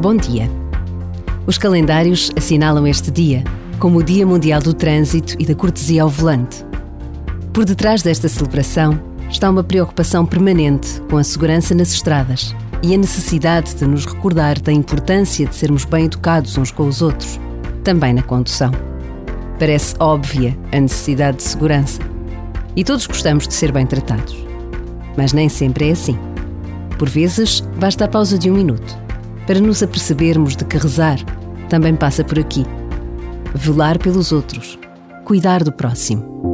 Bom dia. Os calendários assinalam este dia como o Dia Mundial do Trânsito e da Cortesia ao Volante. Por detrás desta celebração está uma preocupação permanente com a segurança nas estradas e a necessidade de nos recordar da importância de sermos bem educados uns com os outros, também na condução. Parece óbvia a necessidade de segurança e todos gostamos de ser bem tratados. Mas nem sempre é assim. Por vezes, basta a pausa de um minuto para nos apercebermos de que rezar também passa por aqui. Velar pelos outros, cuidar do próximo.